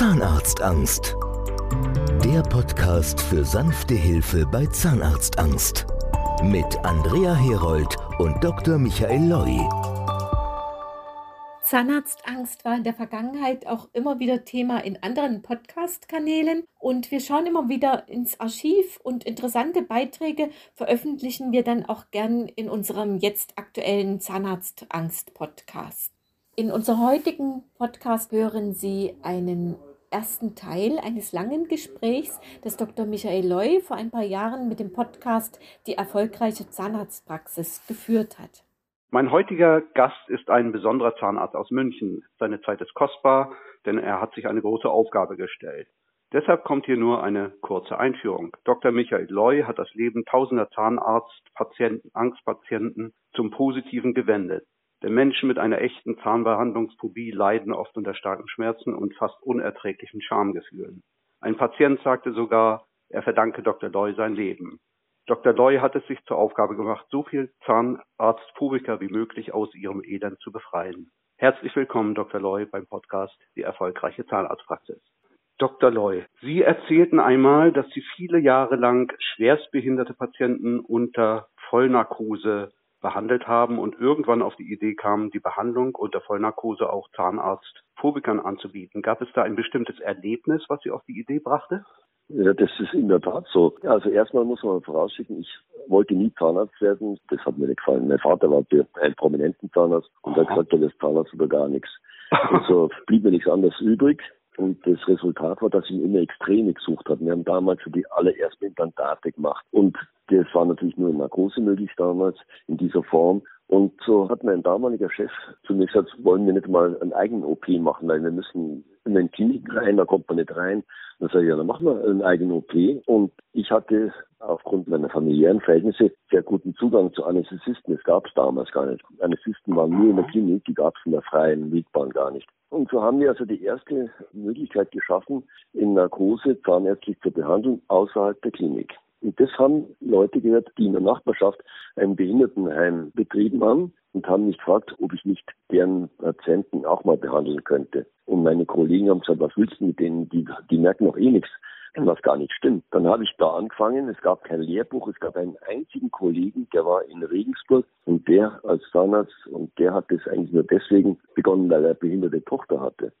Zahnarztangst. Der Podcast für sanfte Hilfe bei Zahnarztangst. Mit Andrea Herold und Dr. Michael Loi. Zahnarztangst war in der Vergangenheit auch immer wieder Thema in anderen Podcast-Kanälen und wir schauen immer wieder ins Archiv und interessante Beiträge veröffentlichen wir dann auch gern in unserem jetzt aktuellen Zahnarztangst-Podcast. In unserem heutigen Podcast hören Sie einen ersten Teil eines langen Gesprächs, das Dr. Michael Loy vor ein paar Jahren mit dem Podcast Die erfolgreiche Zahnarztpraxis geführt hat. Mein heutiger Gast ist ein besonderer Zahnarzt aus München. Seine Zeit ist kostbar, denn er hat sich eine große Aufgabe gestellt. Deshalb kommt hier nur eine kurze Einführung. Dr. Michael Loy hat das Leben tausender Zahnarztpatienten, Angstpatienten zum Positiven gewendet. Denn Menschen mit einer echten Zahnbehandlungsphobie leiden oft unter starken Schmerzen und fast unerträglichen Schamgefühlen. Ein Patient sagte sogar, er verdanke Dr. Loy sein Leben. Dr. Loy hat es sich zur Aufgabe gemacht, so viel Zahnarztphobiker wie möglich aus ihrem Elend zu befreien. Herzlich willkommen, Dr. Loy, beim Podcast Die erfolgreiche Zahnarztpraxis. Dr. Loy, Sie erzählten einmal, dass Sie viele Jahre lang schwerstbehinderte Patienten unter Vollnarkose behandelt haben und irgendwann auf die Idee kamen, die Behandlung unter Vollnarkose auch Zahnarztphobikern anzubieten. Gab es da ein bestimmtes Erlebnis, was Sie auf die Idee brachte? Ja, das ist in der Tat so. Also erstmal muss man vorausschicken, ich wollte nie Zahnarzt werden. Das hat mir nicht gefallen. Mein Vater war ein prominenten Zahnarzt und er hat gesagt, das Zahnarzt oder gar nichts. Also blieb mir nichts anderes übrig. Und das Resultat war, dass ich immer Extreme gesucht habe. Wir haben damals die allerersten Implantate gemacht. Und das war natürlich nur in Narkose möglich damals in dieser Form. Und so hat mein damaliger Chef zu mir gesagt, wollen wir nicht mal einen eigenen OP machen, weil wir müssen in den Kliniken rein, da kommt man nicht rein. Dann sage ich, ja, dann machen wir einen eigenen OP. Und ich hatte aufgrund meiner familiären Verhältnisse sehr guten Zugang zu Anästhesisten. Das gab es damals gar nicht. Anästhesisten waren nur in der Klinik, die gab es in der freien Wildbahn gar nicht. Und so haben wir also die erste Möglichkeit geschaffen, in Narkose zahnärztlich zu behandeln außerhalb der Klinik. Und das haben Leute gehört, die in der Nachbarschaft ein Behindertenheim betrieben haben und haben mich gefragt, ob ich nicht deren Patienten auch mal behandeln könnte. Und meine Kollegen haben gesagt, was willst du mit denen? Die, die merken noch eh nichts, was gar nicht stimmt. Dann habe ich da angefangen. Es gab kein Lehrbuch. Es gab einen einzigen Kollegen, der war in Regensburg und der als Zahnarzt und der hat das eigentlich nur deswegen begonnen, weil er behinderte Tochter hatte.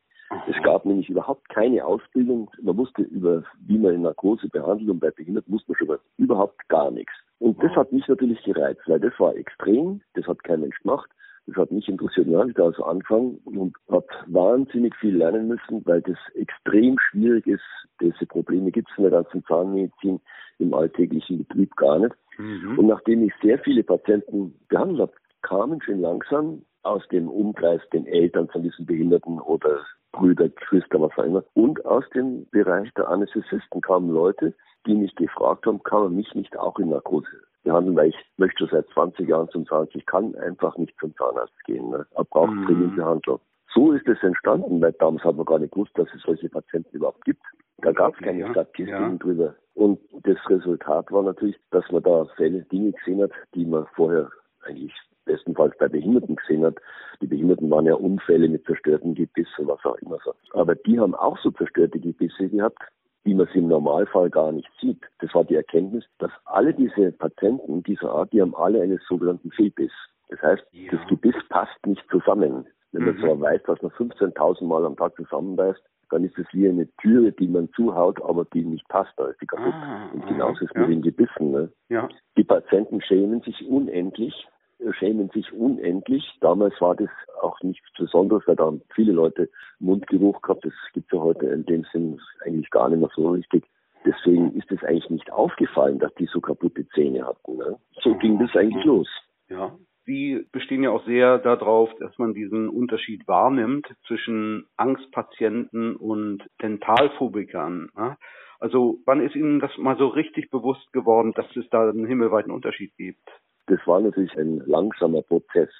Es gab nämlich überhaupt keine Ausbildung. Man wusste über, wie man in Narkose behandelt und bei Behinderten wusste man schon überhaupt gar nichts. Und das hat mich natürlich gereizt, weil das war extrem, das hat kein Mensch gemacht. Das hat mich interessiert. Dann habe ich da also angefangen und habe wahnsinnig viel lernen müssen, weil das extrem schwierig ist. Diese Probleme gibt es in der ganzen Zahnmedizin im alltäglichen Betrieb gar nicht. Mhm. Und nachdem ich sehr viele Patienten behandelt habe, kamen schon langsam aus dem Umkreis den Eltern von diesen Behinderten oder Brüder, Geschwister, was auch immer. Und aus dem Bereich der Anästhesisten kamen Leute, die mich gefragt haben, kann man mich nicht auch in Narkose behandeln, weil ich möchte seit 20 Jahren zum Zahnarzt. Ich kann einfach nicht zum Zahnarzt gehen. Ne? Er braucht mhm. dringend Behandlung. So ist es entstanden, weil damals hat man gar nicht gewusst, dass es solche Patienten überhaupt gibt. Da gab es keine ja, Statistiken ja. drüber. Und das Resultat war natürlich, dass man da Fälle, Dinge gesehen hat, die man vorher eigentlich bestenfalls bei Behinderten gesehen hat. Die Behinderten waren ja Unfälle mit zerstörten Gebissen, was auch immer so. Aber die haben auch so zerstörte Gebisse gehabt, wie man sie im Normalfall gar nicht sieht. Das war die Erkenntnis, dass alle diese Patienten dieser Art, die haben alle einen sogenannten Fehlbiss. Das heißt, ja. das Gebiss passt nicht zusammen. Wenn man mhm. zwar weiß, dass man 15.000 Mal am Tag zusammenbeißt, dann ist es wie eine Türe, die man zuhaut, aber die nicht passt, da ist die kaputt. Ah, und genauso ist es ja. mit den Gebissen. Ne? Ja. Die Patienten schämen sich unendlich, schämen sich unendlich. Damals war das auch nichts Besonderes, weil da haben viele Leute Mundgeruch gehabt. Das gibt es ja heute in dem Sinn eigentlich gar nicht mehr so richtig. Deswegen ist es eigentlich nicht aufgefallen, dass die so kaputte Zähne hatten. Ne? So ging das eigentlich los. Ja. Sie bestehen ja auch sehr darauf, dass man diesen Unterschied wahrnimmt zwischen Angstpatienten und Dentalphobikern. Ne? Also wann ist Ihnen das mal so richtig bewusst geworden, dass es da einen himmelweiten Unterschied gibt? Das war natürlich ein langsamer Prozess.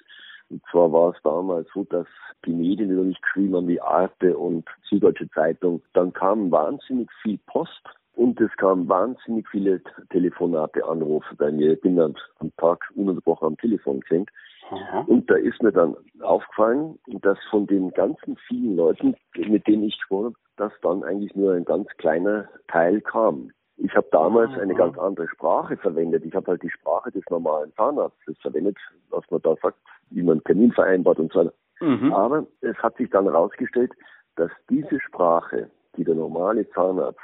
Und zwar war es damals so, dass die Medien über mich geschrieben haben, wie Arte und Süddeutsche Zeitung. Dann kam wahnsinnig viel Post und es kamen wahnsinnig viele Telefonate, Anrufe bei mir. Ich bin dann am Tag ununterbrochen am Telefon gehängt. Aha. Und da ist mir dann aufgefallen, dass von den ganzen vielen Leuten, mit denen ich gesprochen habe, dass dann eigentlich nur ein ganz kleiner Teil kam. Ich habe damals eine ganz andere Sprache verwendet. Ich habe halt die Sprache des normalen Zahnarztes verwendet, was man da sagt, wie man einen Termin vereinbart und so weiter. Mhm. Aber es hat sich dann herausgestellt, dass diese Sprache, die der normale Zahnarzt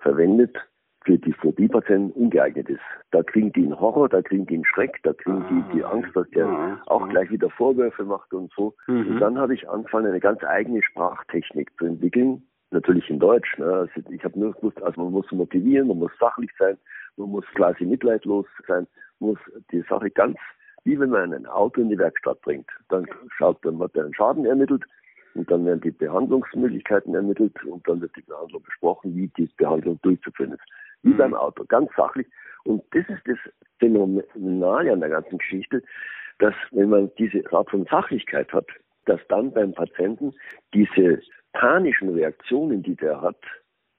verwendet, für die Phobie-Patienten ungeeignet ist. Da kriegen die einen Horror, da kriegen die einen Schreck, da kriegen die die ah. Angst, dass der ah. auch gleich wieder Vorwürfe macht und so. Mhm. Und dann habe ich angefangen, eine ganz eigene Sprachtechnik zu entwickeln, natürlich in Deutsch. Ne? Also ich habe nur gewusst, also man muss motivieren, man muss sachlich sein, man muss quasi mitleidlos sein, muss die Sache ganz, wie wenn man ein Auto in die Werkstatt bringt. Dann schaut, dann wird der einen Schaden ermittelt, und dann werden die Behandlungsmöglichkeiten ermittelt und dann wird die Behandlung besprochen, wie die Behandlung durchzuführen ist. Wie mhm. beim Auto, ganz sachlich. Und das ist das Phänomenale an der ganzen Geschichte, dass wenn man diese Art von Sachlichkeit hat, dass dann beim Patienten diese panischen Reaktionen, die der hat,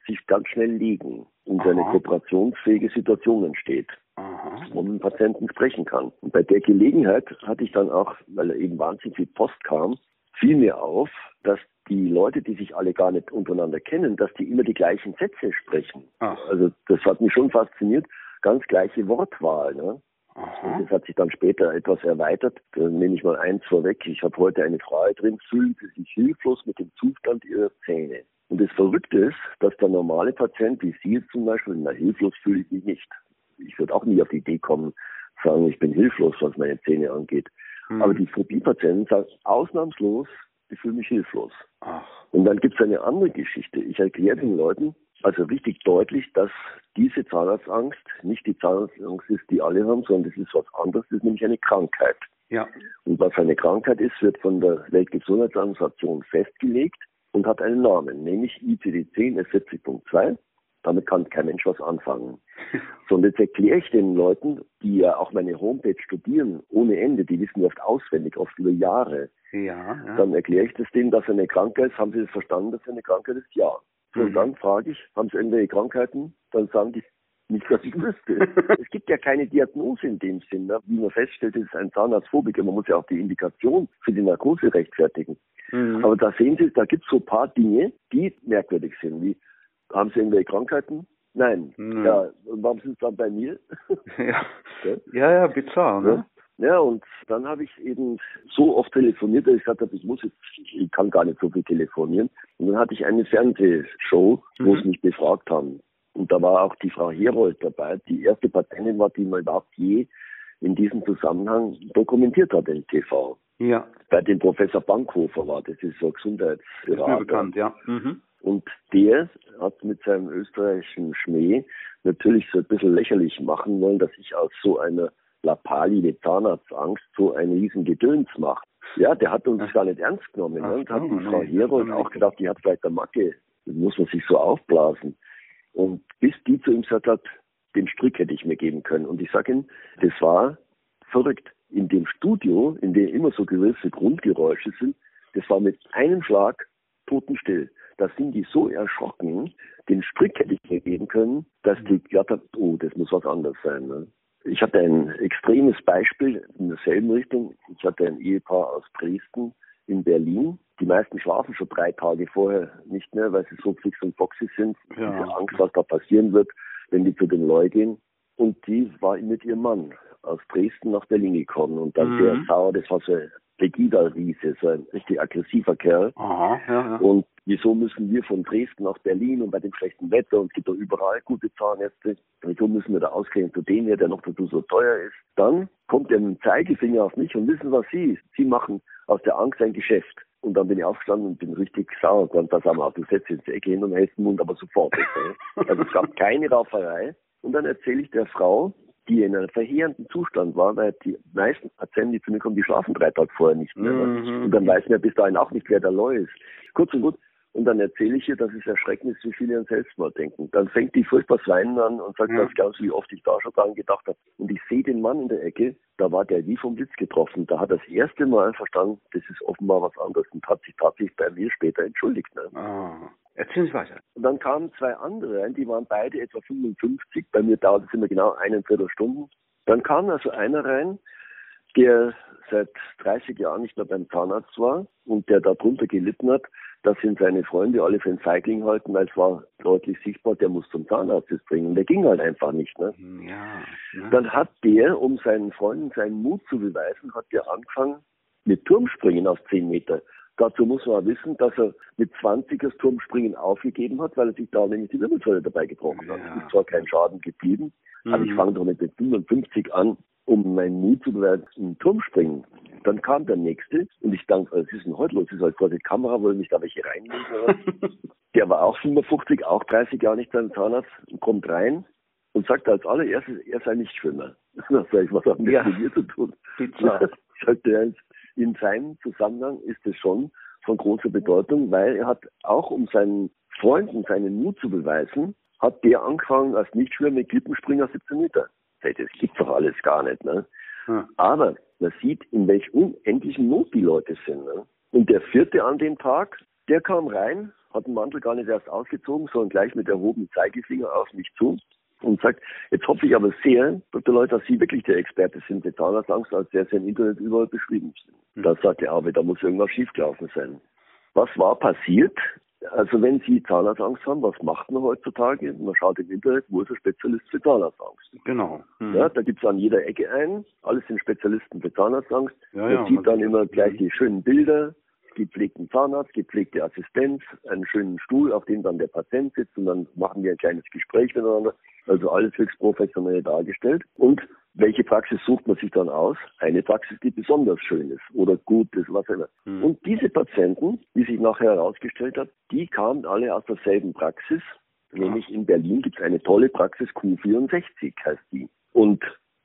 sich ganz schnell legen und eine kooperationsfähige Situation entsteht, Aha. wo man mit dem Patienten sprechen kann. Und bei der Gelegenheit hatte ich dann auch, weil er eben wahnsinnig viel Post kam, fiel mir auf, dass die Leute, die sich alle gar nicht untereinander kennen, dass die immer die gleichen Sätze sprechen. Ach. Also das hat mich schon fasziniert. Ganz gleiche Wortwahl. Ne? Und das hat sich dann später etwas erweitert. Da nehme ich mal eins vorweg. Ich habe heute eine Frage drin, fühlen Sie sich hilflos mit dem Zustand Ihrer Zähne. Und das Verrückte ist, dass der normale Patient, wie Sie zum Beispiel, na hilflos fühle ich mich nicht. Ich würde auch nie auf die Idee kommen, sagen, ich bin hilflos, was meine Zähne angeht. Mhm. Aber die Phobie-Patienten sagen ausnahmslos, ich fühle mich hilflos. Ach. Und dann gibt es eine andere Geschichte. Ich erkläre den Leuten also richtig deutlich, dass diese Zahnarztangst nicht die Zahnarztangst ist, die alle haben, sondern das ist was anderes, das ist nämlich eine Krankheit. Ja. Und was eine Krankheit ist, wird von der Weltgesundheitsorganisation festgelegt und hat einen Namen, nämlich ICD-10 S70.2. Damit kann kein Mensch was anfangen. So, und jetzt erkläre ich den Leuten, die ja auch meine Homepage studieren, ohne Ende, die wissen oft auswendig, oft über Jahre. Ja, ja. Dann erkläre ich das denen, dass eine Krankheit ist. Haben sie das verstanden, dass eine Krankheit ist? Ja. So, mhm. Dann frage ich, haben sie irgendwelche Krankheiten? Dann sagen die, nicht, dass ich wüsste. es gibt ja keine Diagnose in dem Sinn. Ne? Wie man feststellt, ist ein Zahnarztphobiker. Man muss ja auch die Indikation für die Narkose rechtfertigen. Mhm. Aber da sehen Sie, da gibt es so ein paar Dinge, die merkwürdig sind, wie haben Sie irgendwelche Krankheiten? Nein. Mhm. Ja, und warum sind Sie dann bei mir? ja. ja, ja, bizarr, ne? Ja, und dann habe ich eben so oft telefoniert, dass ich gesagt habe, ich muss jetzt, ich kann gar nicht so viel telefonieren. Und dann hatte ich eine Fernsehshow, wo mhm. sie mich befragt haben. Und da war auch die Frau Herold dabei, die erste Patientin war, die man überhaupt je in diesem Zusammenhang dokumentiert hat im TV. Ja. Bei dem Professor Bankhofer war das, ist so ein Gesundheitsberater. Ist mir bekannt, ja. Mhm. Und der hat mit seinem österreichischen Schmäh natürlich so ein bisschen lächerlich machen wollen, dass ich aus so einer Lappali mit Zahnarztangst so ein riesen Gedöns mache. Ja, der hat uns Ach. gar nicht ernst genommen. Ach, und hat die Frau Herold auch gedacht, die hat vielleicht eine Macke. Das muss man sich so aufblasen. Und bis die zu ihm gesagt hat, den Strick hätte ich mir geben können. Und ich sage Ihnen, das war verrückt. In dem Studio, in dem immer so gewisse Grundgeräusche sind, das war mit einem Schlag totenstill da sind die so erschrocken, den Strick hätte ich mir geben können, dass die gesagt haben, oh, das muss was anderes sein. Ne? Ich hatte ein extremes Beispiel in derselben Richtung. Ich hatte ein Ehepaar aus Dresden in Berlin. Die meisten schlafen schon drei Tage vorher nicht mehr, weil sie so fix und foxy sind. Ja. Diese Angst, was da passieren wird, wenn die zu den Leu gehen. Und die war mit ihrem Mann aus Dresden nach Berlin gekommen und dann mhm. sehr sauer. Das war so Pegida-Riese, so ein richtig aggressiver Kerl. Aha, ja, ja. Und wieso müssen wir von Dresden nach Berlin und bei dem schlechten Wetter und es gibt doch überall gute Zahnärzte, wieso müssen wir da ausgehen zu dem hier, der noch dazu so teuer ist? Dann kommt er mit dem Zeigefinger auf mich und wissen, was sie ist. Sie machen aus der Angst ein Geschäft. Und dann bin ich aufgestanden und bin richtig sauer geworden. Da sagen wir, du setzt ins Ecke hin und hältst den Mund aber sofort also es gab keine Rauferei. Und dann erzähle ich der Frau, die in einem verheerenden Zustand war, weil die meisten Patienten, die zu mir kommen, die schlafen drei Tage vorher nicht mehr. Mhm. Und dann weiß man ja bis dahin auch nicht, wer der Leu ist. Kurz und gut, und dann erzähle ich ihr, dass es erschreckend ist, wie viele an Selbstmord denken. Dann fängt die furchtbar weinen an und sagt, ja. das glaubst du, wie oft ich da schon dran gedacht habe. Und ich sehe den Mann in der Ecke, da war der wie vom Blitz getroffen. Da hat er das erste Mal verstanden, das ist offenbar was anderes und hat sich tatsächlich bei mir später entschuldigt. Ne? Ah. Erzählen Sie weiter. Und dann kamen zwei andere rein, die waren beide etwa 55. Bei mir dauert es immer genau eine Viertelstunde. Dann kam also einer rein, der seit 30 Jahren nicht mehr beim Zahnarzt war und der darunter gelitten hat, dass ihn seine Freunde alle für ein Feigling halten, weil es war deutlich sichtbar, der muss zum Zahnarzt das bringen. Der ging halt einfach nicht. Ne? Ja, ja. Dann hat der, um seinen Freunden seinen Mut zu beweisen, hat der angefangen mit Turmspringen auf 10 Meter. Dazu muss man wissen, dass er mit 20 das Turmspringen aufgegeben hat, weil er sich da nämlich die Wirbelsäule dabei gebrochen hat. Es ist zwar kein Schaden geblieben, mhm. aber ich fange doch mit 55 an, um meinen Mut zu beweisen, im Turmspringen. Dann kam der nächste und ich dachte, was ist denn heute los? Ist halt vor die Kamera, wollen mich da welche reinlegen? der war auch 55, auch 30 Jahre nicht beim Zahnarzt und kommt rein und sagt als allererstes, er sei nicht Schwimmer. Da sag ich, was hat das ja. mit mir zu tun? Sagt er, in seinem Zusammenhang ist es schon von großer Bedeutung, weil er hat auch, um seinen Freunden seinen Mut zu beweisen, hat der angefangen als Nichtschwimmer mit Klippenspringer 17 Meter. Das gibt's doch alles gar nicht, ne? Hm. Aber man sieht, in welch unendlichen Not die Leute sind. Ne? Und der vierte an dem Tag, der kam rein, hat den Mantel gar nicht erst ausgezogen, sondern gleich mit erhobenem Zeigefinger auf mich zu und sagt, jetzt hoffe ich aber sehr, Dr. Leute, dass Sie wirklich der Experte sind mit Zahnarztangst, als der Sie im Internet überall beschrieben sind. Mhm. Da sagt er aber, da muss irgendwas schiefgelaufen sein. Was war passiert? Also wenn Sie Zahnarztangst haben, was macht man heutzutage? Man schaut im Internet, wo ist ein Spezialist für Zahnarztangst? Genau. Mhm. Ja, da gibt es an jeder Ecke einen, alles sind Spezialisten für Zahnarztangst. Ja, man ja, sieht dann immer gleich die schönen Bilder, gepflegten Zahnarzt, gepflegte Assistenz, einen schönen Stuhl, auf dem dann der Patient sitzt und dann machen wir ein kleines Gespräch miteinander. Also alles höchst professionell dargestellt. Und welche Praxis sucht man sich dann aus? Eine Praxis, die besonders schön ist oder gut ist, was immer. Mhm. Und diese Patienten, wie sich nachher herausgestellt hat, die kamen alle aus derselben Praxis. Ja. Nämlich in Berlin gibt es eine tolle Praxis, Q64 heißt die. Und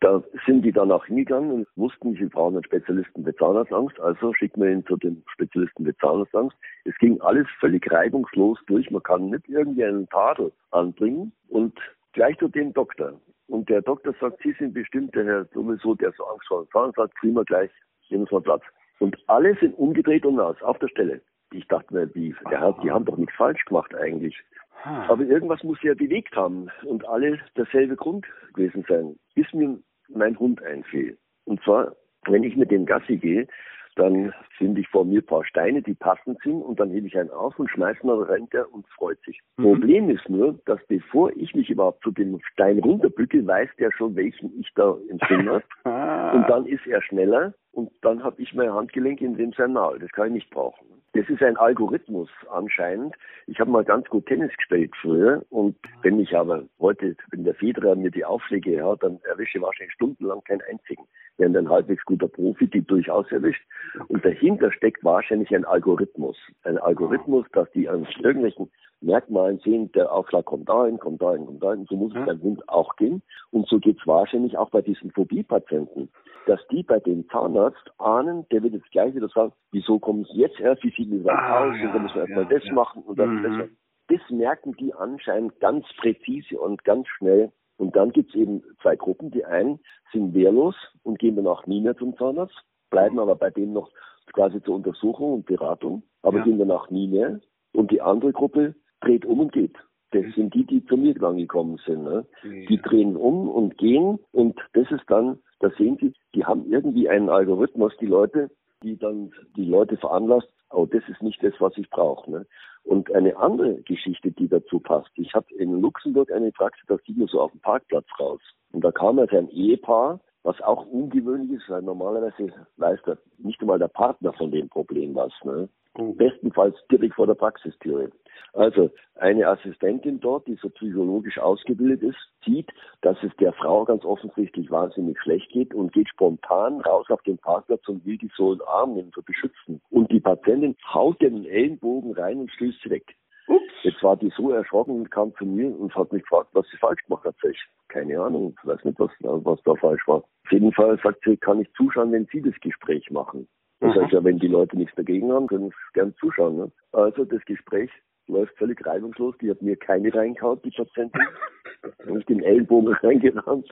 da sind die dann auch hingegangen und wussten, sie brauchen einen Spezialisten für Zahnarztangst, also schicken wir ihn zu dem Spezialisten für Zahnarztangst. Es ging alles völlig reibungslos durch, man kann nicht irgendwie einen Tadel anbringen und gleich zu dem Doktor. Und der Doktor sagt, Sie sind bestimmt der Herr sowieso, der so Angst vor dem Zahnarzt hat, prima gleich, nehmen Sie mal Platz. Und alle sind umgedreht und aus, auf der Stelle. Ich dachte mir, der hat, die haben doch nichts falsch gemacht eigentlich. Aber irgendwas muss sie ja bewegt haben und alle derselbe Grund gewesen sein, bis mir mein Hund einfiel. Und zwar, wenn ich mit dem Gassi gehe, dann finde ich vor mir ein paar Steine, die passend sind und dann hebe ich einen auf und schmeiße ihn, dann rennt er und freut sich. Mhm. Problem ist nur, dass bevor ich mich überhaupt zu dem Stein runterbücke, weiß der schon, welchen ich da im Sinn habe. und dann ist er schneller und dann habe ich mein Handgelenk in dem sein Maul. Das kann ich nicht brauchen. Das ist ein Algorithmus anscheinend. Ich habe mal ganz gut Tennis gespielt früher und wenn ich aber heute, wenn der Federer mir die Aufschläge hat, dann erwische ich wahrscheinlich stundenlang keinen einzigen. Während ein halbwegs guter Profi die durchaus erwischt. Und dahinter steckt wahrscheinlich ein Algorithmus. Ein Algorithmus, dass die an irgendwelchen Merkmalen sehen, der Aufschlag kommt dahin, kommt dahin, kommt dahin. So muss es beim Hund auch gehen. Und so geht es wahrscheinlich auch bei diesen Phobie-Patienten dass die bei dem Zahnarzt ahnen, der wird jetzt gleich wieder sagen, wieso kommen Sie jetzt erst, wie sieht das ah, aus, ja, und dann müssen wir erstmal ja, das ja. machen und dann mhm. das. Das merken die anscheinend ganz präzise und ganz schnell. Und dann gibt es eben zwei Gruppen. Die einen sind wehrlos und gehen danach nie mehr zum Zahnarzt, bleiben aber bei dem noch quasi zur Untersuchung und Beratung, aber gehen danach nie mehr. Und die andere Gruppe dreht um und geht. Das sind die, die zu mir dann gekommen sind. Ne? Die drehen um und gehen und das ist dann, da sehen Sie, die haben irgendwie einen Algorithmus, die Leute, die dann die Leute veranlasst, oh, das ist nicht das, was ich brauche. Ne? Und eine andere Geschichte, die dazu passt. Ich habe in Luxemburg eine Praxis, da ging mir so auf dem Parkplatz raus. Und da kam also ein Ehepaar, was auch ungewöhnlich ist, weil normalerweise weiß der, nicht einmal der Partner von dem Problem was. Ne? Oh. Bestenfalls direkt vor der Praxistüre. Also eine Assistentin dort, die so psychologisch ausgebildet ist, sieht, dass es der Frau ganz offensichtlich wahnsinnig schlecht geht und geht spontan raus auf den Parkplatz und will die so in den Arm nehmen, so beschützen. Und die Patientin haut den Ellenbogen rein und stößt sie weg. Ups. Jetzt war die so erschrocken und kam zu mir und hat mich gefragt, was sie falsch gemacht hat. Ich, keine Ahnung, ich weiß nicht, was, was da falsch war. Auf jeden Fall sagt sie, kann ich zuschauen, wenn Sie das Gespräch machen. Das heißt ja, wenn die Leute nichts dagegen haben, können sie gern zuschauen. Ne? Also das Gespräch läuft völlig reibungslos. Die hat mir keine reingehauen, die Patientin. und den Ellenbogen reingerannt.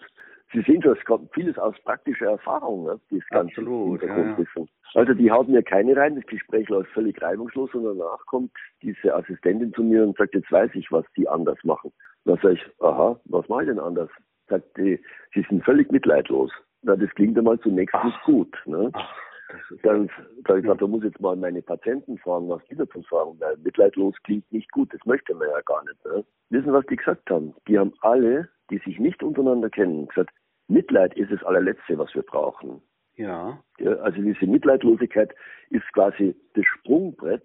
Sie sehen schon, es kommt vieles aus praktischer Erfahrung, ne? das ganze Absolut. Ja. Also die haut mir keine rein, das Gespräch läuft völlig reibungslos und danach kommt diese Assistentin zu mir und sagt, jetzt weiß ich, was die anders machen. dann sage ich, aha, was mache ich denn anders? Sagt die, sie sind völlig mitleidlos. Na, das klingt einmal zunächst Ach. nicht gut. Ne? Ach. Dann sage ich, gesagt, da muss jetzt mal meine Patienten fragen, was die dazu sagen, weil mitleidlos klingt nicht gut, das möchte man ja gar nicht. Ne? Wissen, was die gesagt haben? Die haben alle, die sich nicht untereinander kennen, gesagt, Mitleid ist das allerletzte, was wir brauchen. Ja. ja. Also diese Mitleidlosigkeit ist quasi das Sprungbrett,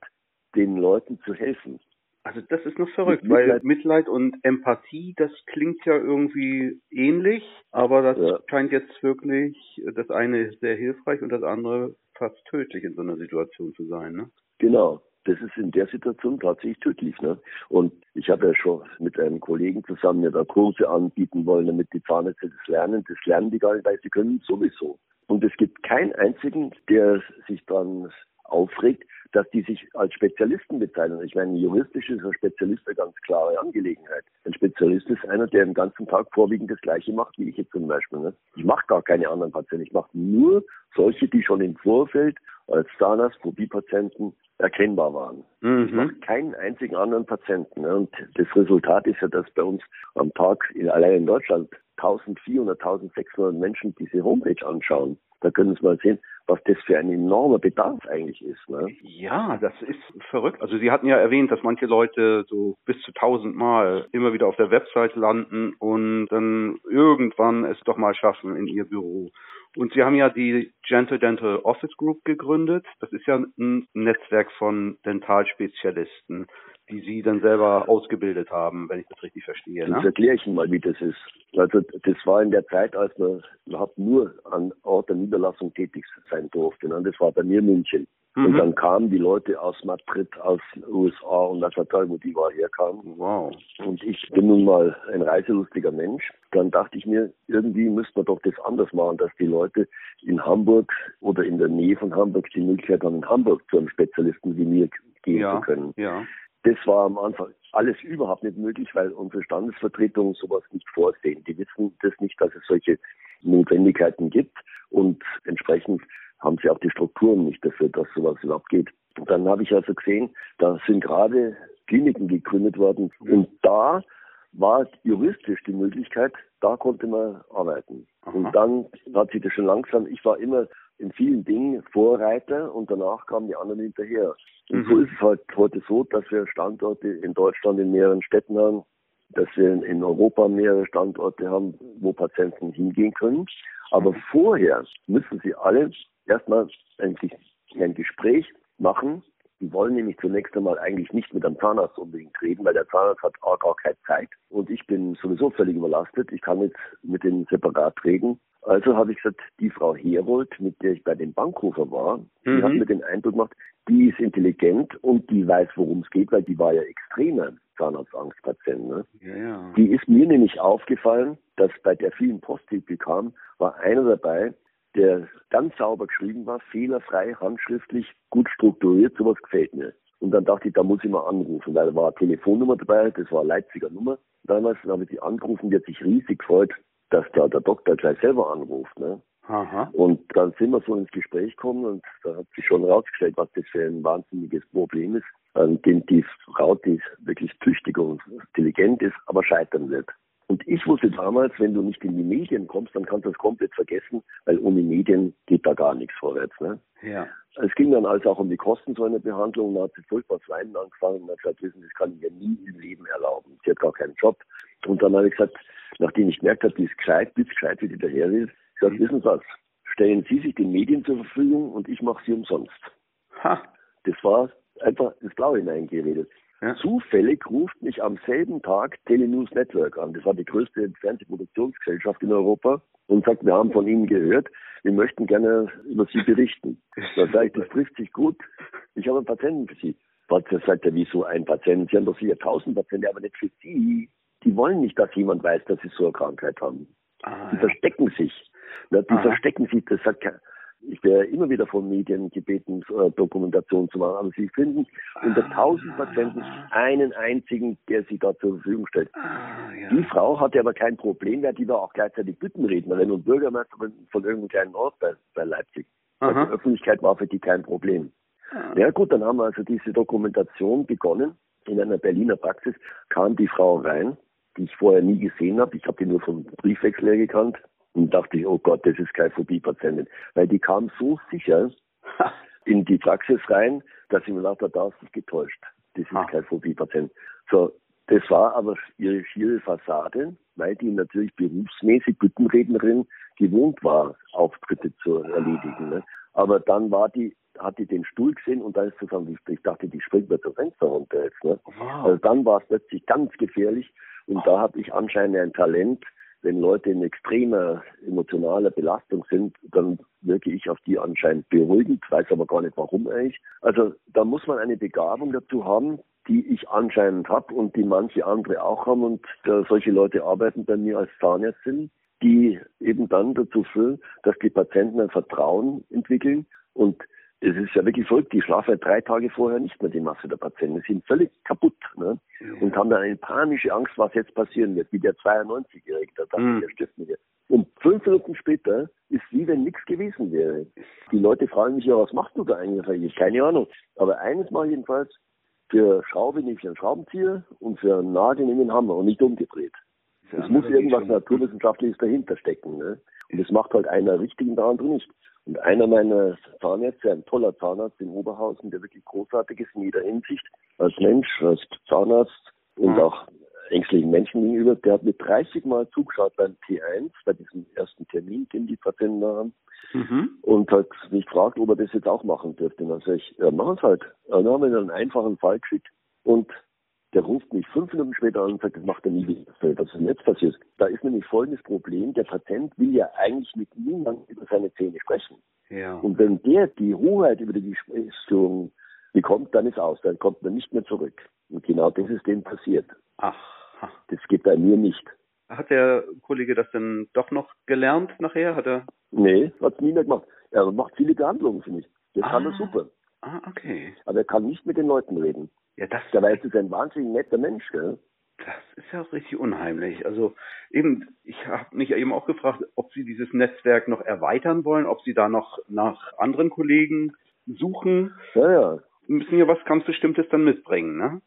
den Leuten zu helfen. Also das ist noch verrückt, Mitleid. weil Mitleid und Empathie, das klingt ja irgendwie ähnlich, aber das ja. scheint jetzt wirklich, das eine ist sehr hilfreich und das andere fast tödlich in so einer Situation zu sein. Ne? Genau. Das ist in der Situation tatsächlich tödlich. Ne? Und ich habe ja schon mit einem Kollegen zusammen mir da Kurse anbieten wollen, damit die Zahnärzte das lernen. Das lernen die gar nicht, weil sie können sowieso. Und es gibt keinen einzigen, der sich dann aufregt, dass die sich als Spezialisten bezeichnen. Ich meine, juristisch ist ein Spezialist eine ganz klare Angelegenheit. Ein Spezialist ist einer, der den ganzen Tag vorwiegend das Gleiche macht, wie ich jetzt zum Beispiel. Ne? Ich mache gar keine anderen Patienten. Ich mache nur solche, die schon im Vorfeld als Zahnarzt, Phobie-Patienten erkennbar waren. Mhm. Ich mache keinen einzigen anderen Patienten. Ne? Und das Resultat ist ja, dass bei uns am Tag in, allein in Deutschland 1400, 1600 Menschen diese Homepage anschauen. Da können Sie mal sehen, was das für ein enormer Bedarf eigentlich ist. Ne? Ja, das ist verrückt. Also Sie hatten ja erwähnt, dass manche Leute so bis zu tausendmal immer wieder auf der Website landen und dann irgendwann es doch mal schaffen in ihr Büro. Und Sie haben ja die Gentle Dental Office Group gegründet. Das ist ja ein Netzwerk von Dentalspezialisten die Sie dann selber ausgebildet haben, wenn ich das richtig verstehe. Ne? Das erkläre ich Ihnen mal, wie das ist. Also das war in der Zeit, als man überhaupt nur an Ort der Niederlassung tätig sein durfte. Ne? Das war bei mir München. Mhm. Und dann kamen die Leute aus Madrid, aus USA und was weiß wo die war herkamen. Wow. Und ich bin nun mal ein reiselustiger Mensch. Dann dachte ich mir, irgendwie müsste man doch das anders machen, dass die Leute in Hamburg oder in der Nähe von Hamburg die Möglichkeit haben, in Hamburg zu einem Spezialisten wie mir gehen ja, zu können. Ja. Das war am Anfang alles überhaupt nicht möglich, weil unsere Standesvertretungen sowas nicht vorsehen. Die wissen das nicht, dass es solche Notwendigkeiten gibt und entsprechend haben sie auch die Strukturen nicht dafür, dass sowas überhaupt geht. Und dann habe ich also gesehen, da sind gerade Kliniken gegründet worden und da war juristisch die Möglichkeit, da konnte man arbeiten. Aha. Und dann hat sich das schon langsam, ich war immer in vielen Dingen Vorreiter und danach kamen die anderen hinterher. Und mhm. so ist es halt heute so, dass wir Standorte in Deutschland in mehreren Städten haben, dass wir in Europa mehrere Standorte haben, wo Patienten hingehen können. Aber mhm. vorher müssen sie alle erstmal ein, ein Gespräch machen. Die wollen nämlich zunächst einmal eigentlich nicht mit einem Zahnarzt unbedingt reden, weil der Zahnarzt hat auch gar keine Zeit. Und ich bin sowieso völlig überlastet. Ich kann jetzt mit dem separat reden. Also habe ich gesagt, die Frau Herold, mit der ich bei dem Bankhofer war, mhm. die hat mir den Eindruck gemacht, die ist intelligent und die weiß, worum es geht, weil die war ja extremer Zahnarztangstpatient. Ne? Ja, ja. Die ist mir nämlich aufgefallen, dass bei der vielen Post, die bekam, war einer dabei, der ganz sauber geschrieben war, fehlerfrei, handschriftlich, gut strukturiert, sowas gefällt mir. Und dann dachte ich, da muss ich mal anrufen, weil da war eine Telefonnummer dabei, das war eine Leipziger Nummer. Damals habe ich die angerufen, die hat sich riesig gefreut, dass da der Doktor gleich selber anruft. Ne? Aha. Und dann sind wir so ins Gespräch gekommen und da hat sich schon rausgestellt, was das für ein wahnsinniges Problem ist, an dem die Frau, die wirklich tüchtig und intelligent ist, aber scheitern wird. Und ich wusste damals, wenn du nicht in die Medien kommst, dann kannst du das komplett vergessen, weil ohne Medien geht da gar nichts vorwärts. Ne? Ja. Es ging dann also auch um die Kosten so einer Behandlung. Da hat sie furchtbar zu weinen angefangen und hat gesagt, wissen, das kann ich mir nie im Leben erlauben. Sie hat gar keinen Job. Und dann habe ich gesagt, nachdem ich gemerkt habe, die ist gescheit, bis gescheit, wie die daher will, ich gesagt, mhm. wissen Sie was, stellen Sie sich den Medien zur Verfügung und ich mache sie umsonst. Ha. Das war einfach ins Blaue hineingeredet. Ja. Zufällig ruft mich am selben Tag Telenews Network an. Das war die größte Fernsehproduktionsgesellschaft in Europa und sagt, wir haben von Ihnen gehört, wir möchten gerne über Sie berichten. Da sage ich, das trifft sich gut. Ich habe einen Patienten für Sie. Was sagt er, wieso ein Patient? Sie haben doch sicher tausend Patienten, aber nicht für Sie. Die wollen nicht, dass jemand weiß, dass sie so eine Krankheit haben. Ah, die ja. verstecken sich. Na, die Aha. verstecken sich. Das sagt ich werde immer wieder von Medien gebeten, Dokumentation zu machen, aber sie finden unter tausend Patienten einen einzigen, der sie da zur Verfügung stellt. Ah, ja. Die Frau hatte aber kein Problem mehr, die war auch gleichzeitig Büttenrednerin und Bürgermeisterin von irgendeinem kleinen Ort bei, bei Leipzig. Also die Öffentlichkeit war für die kein Problem. Ah. Ja gut, dann haben wir also diese Dokumentation begonnen. In einer Berliner Praxis kam die Frau rein, die ich vorher nie gesehen habe. Ich habe die nur vom Briefwechsel her gekannt. Und dachte ich, oh Gott, das ist keine Phobie-Patientin. Weil die kam so sicher in die Praxis rein, dass ich mir dachte, da ist sich getäuscht. Das ist ah. kein Phobie-Patient. So, das war aber ihre schiere Fassade, weil die natürlich berufsmäßig Büttenrednerin gewohnt war, Auftritte zu erledigen. Ne? Aber dann war die, hat die den Stuhl gesehen und da ist zusammen, ich dachte, die springt mir zum Fenster runter jetzt. Ne? Wow. Also dann war es plötzlich ganz gefährlich und da habe ich anscheinend ein Talent, wenn Leute in extremer emotionaler Belastung sind, dann wirke ich auf die anscheinend beruhigend, weiß aber gar nicht warum eigentlich. Also da muss man eine Begabung dazu haben, die ich anscheinend habe und die manche andere auch haben. Und äh, solche Leute arbeiten bei mir als Zahnärztin, die eben dann dazu führen, dass die Patienten ein Vertrauen entwickeln. Und es ist ja wirklich verrückt, die schlafen drei Tage vorher nicht mehr die Masse der Patienten. Die sind völlig kaputt ne? Ja. und haben dann eine panische Angst, was jetzt passieren wird, wie der 92-Jährige, der dachte, mhm. der stirbt mir. Und fünf Minuten später ist wie wenn nichts gewesen wäre. Die Leute fragen mich ja, was machst du da eigentlich? Ich keine Ahnung. Aber eines mal jedenfalls, für Schraube nehme ich einen Schraubenzieher und für einen Nagel nehme ich einen Hammer und nicht umgedreht. Es muss irgendwas Naturwissenschaftliches dahinter stecken. Ne? Und das macht halt einer richtig und der andere nicht. Und einer meiner Zahnärzte, ein toller Zahnarzt in Oberhausen, der wirklich großartig ist in jeder Hinsicht, als Mensch, als Zahnarzt und mhm. auch ängstlichen Menschen gegenüber, der hat mir 30 Mal zugeschaut beim T1, bei diesem ersten Termin, den die Patienten haben, mhm. und hat mich gefragt, ob er das jetzt auch machen dürfte. Und dann sage ich, ja, machen es halt. Und dann haben wir einen einfachen Fall geschickt und der ruft mich fünf Minuten später an und sagt, das macht er nie wieder. Was ist denn jetzt passiert? Da ist nämlich folgendes Problem. Der Patient will ja eigentlich mit niemandem über seine Zähne sprechen. Ja. Und wenn der die Hoheit über die Gesprächsführung bekommt, dann ist aus. Dann kommt man nicht mehr zurück. Und genau das ist dem passiert. Ach. Das geht bei mir nicht. Hat der Kollege das denn doch noch gelernt nachher? Hat er? Nee, hat es nie mehr gemacht. Er macht viele Behandlungen für mich. Das ah. kann er super. Ah, okay. Aber er kann nicht mit den Leuten reden. Ja, das. Dabei ist es ein wahnsinnig netter Mensch, gell? Das ist ja auch richtig unheimlich. Also eben, ich habe mich eben auch gefragt, ob Sie dieses Netzwerk noch erweitern wollen, ob Sie da noch nach anderen Kollegen suchen. Ja, ja. Sie müssen ja was ganz Bestimmtes dann mitbringen, ne?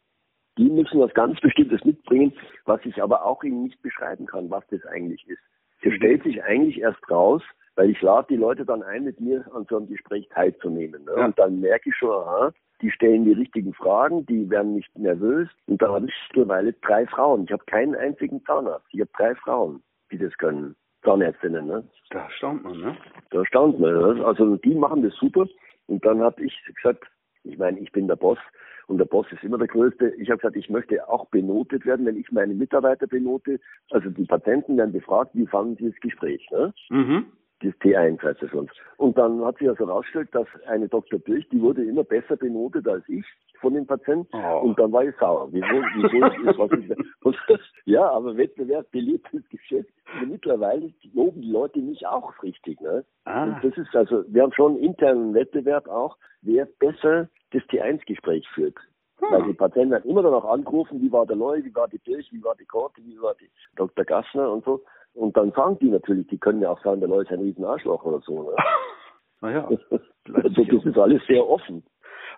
Die müssen was ganz Bestimmtes mitbringen, was ich aber auch Ihnen nicht beschreiben kann, was das eigentlich ist. Es mhm. stellt sich eigentlich erst raus, weil ich lade die Leute dann ein, mit mir an so einem Gespräch teilzunehmen. Ne? Ja. Und dann merke ich schon, aha, die stellen die richtigen Fragen, die werden nicht nervös. Und da habe ich mittlerweile drei Frauen. Ich habe keinen einzigen Zahnarzt. Ich habe drei Frauen, die das können. Zahnärztinnen, ne? Da staunt man, ne? Da staunt man, ne? Also die machen das super. Und dann habe ich gesagt, ich meine, ich bin der Boss und der Boss ist immer der Größte. Ich habe gesagt, ich möchte auch benotet werden, wenn ich meine Mitarbeiter benote. Also die Patienten werden befragt, wie fanden sie das Gespräch. Ne? Mhm das T1 heißt es uns. Und dann hat sich also herausgestellt, dass eine Dr. Birch, die wurde immer besser benotet als ich von den Patienten. Oh. Und dann war ich sauer. Wieso, wieso ist was ich, Ja, aber Wettbewerb, beliebtes Geschäft. Und mittlerweile loben die Leute mich auch richtig. Ne? Ah. Und das ist also, wir haben schon einen internen Wettbewerb auch, wer besser das T1-Gespräch führt. Hm. Weil die Patienten haben immer noch angerufen, wie war der Leu, wie war die Birch, wie war die Korte, wie war die Dr. Gassner und so. Und dann sagen die natürlich, die können ja auch sagen, der Leute ist ein riesen Arschloch oder so. Ne? naja. also das ist alles sehr offen.